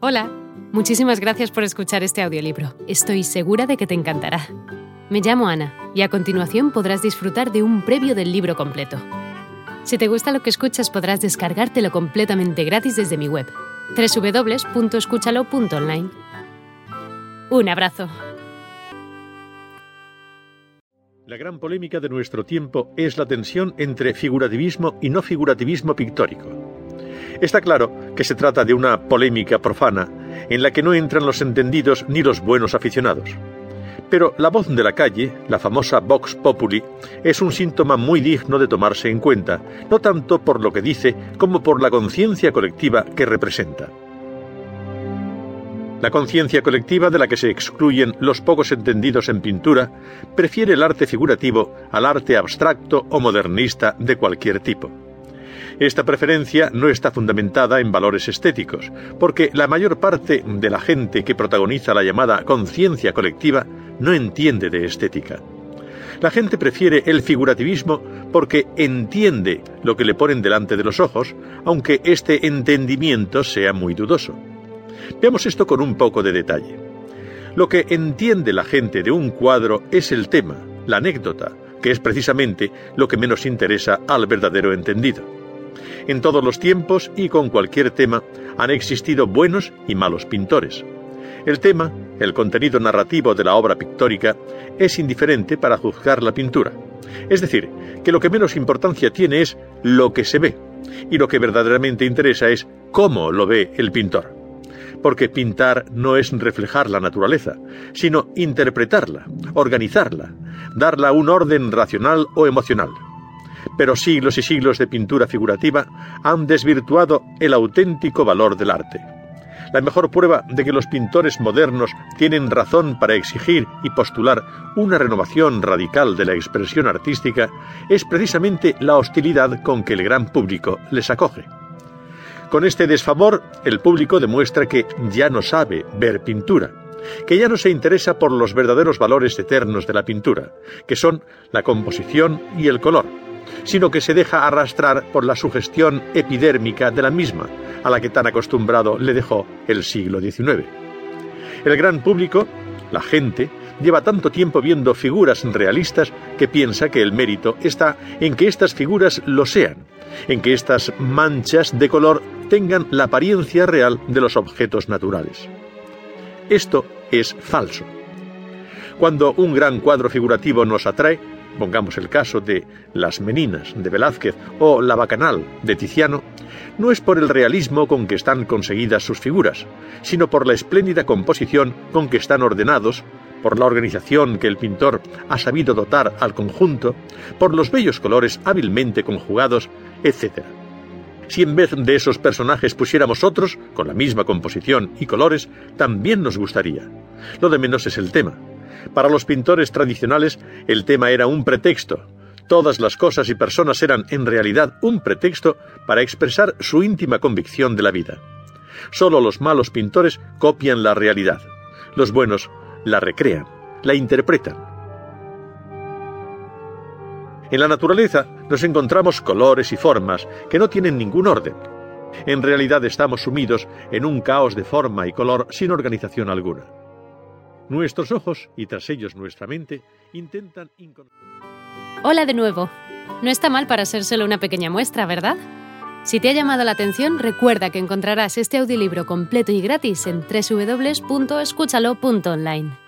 Hola, muchísimas gracias por escuchar este audiolibro. Estoy segura de que te encantará. Me llamo Ana y a continuación podrás disfrutar de un previo del libro completo. Si te gusta lo que escuchas podrás descargártelo completamente gratis desde mi web, www.escúchalo.online. Un abrazo. La gran polémica de nuestro tiempo es la tensión entre figurativismo y no figurativismo pictórico. Está claro que se trata de una polémica profana en la que no entran los entendidos ni los buenos aficionados. Pero la voz de la calle, la famosa Vox Populi, es un síntoma muy digno de tomarse en cuenta, no tanto por lo que dice como por la conciencia colectiva que representa. La conciencia colectiva de la que se excluyen los pocos entendidos en pintura prefiere el arte figurativo al arte abstracto o modernista de cualquier tipo. Esta preferencia no está fundamentada en valores estéticos, porque la mayor parte de la gente que protagoniza la llamada conciencia colectiva no entiende de estética. La gente prefiere el figurativismo porque entiende lo que le ponen delante de los ojos, aunque este entendimiento sea muy dudoso. Veamos esto con un poco de detalle. Lo que entiende la gente de un cuadro es el tema, la anécdota, que es precisamente lo que menos interesa al verdadero entendido. En todos los tiempos y con cualquier tema han existido buenos y malos pintores. El tema, el contenido narrativo de la obra pictórica, es indiferente para juzgar la pintura. Es decir, que lo que menos importancia tiene es lo que se ve, y lo que verdaderamente interesa es cómo lo ve el pintor. Porque pintar no es reflejar la naturaleza, sino interpretarla, organizarla, darla un orden racional o emocional pero siglos y siglos de pintura figurativa han desvirtuado el auténtico valor del arte. La mejor prueba de que los pintores modernos tienen razón para exigir y postular una renovación radical de la expresión artística es precisamente la hostilidad con que el gran público les acoge. Con este desfavor, el público demuestra que ya no sabe ver pintura, que ya no se interesa por los verdaderos valores eternos de la pintura, que son la composición y el color, sino que se deja arrastrar por la sugestión epidérmica de la misma, a la que tan acostumbrado le dejó el siglo XIX. El gran público, la gente, lleva tanto tiempo viendo figuras realistas que piensa que el mérito está en que estas figuras lo sean, en que estas manchas de color tengan la apariencia real de los objetos naturales. Esto es falso. Cuando un gran cuadro figurativo nos atrae, pongamos el caso de Las Meninas de Velázquez o La Bacanal de Tiziano, no es por el realismo con que están conseguidas sus figuras, sino por la espléndida composición con que están ordenados, por la organización que el pintor ha sabido dotar al conjunto, por los bellos colores hábilmente conjugados, etc. Si en vez de esos personajes pusiéramos otros, con la misma composición y colores, también nos gustaría. Lo de menos es el tema. Para los pintores tradicionales el tema era un pretexto. Todas las cosas y personas eran en realidad un pretexto para expresar su íntima convicción de la vida. Solo los malos pintores copian la realidad. Los buenos la recrean, la interpretan. En la naturaleza nos encontramos colores y formas que no tienen ningún orden. En realidad estamos sumidos en un caos de forma y color sin organización alguna. Nuestros ojos, y tras ellos nuestra mente, intentan... Hola de nuevo. No está mal para ser solo una pequeña muestra, ¿verdad? Si te ha llamado la atención, recuerda que encontrarás este audiolibro completo y gratis en www.escúchalo.online.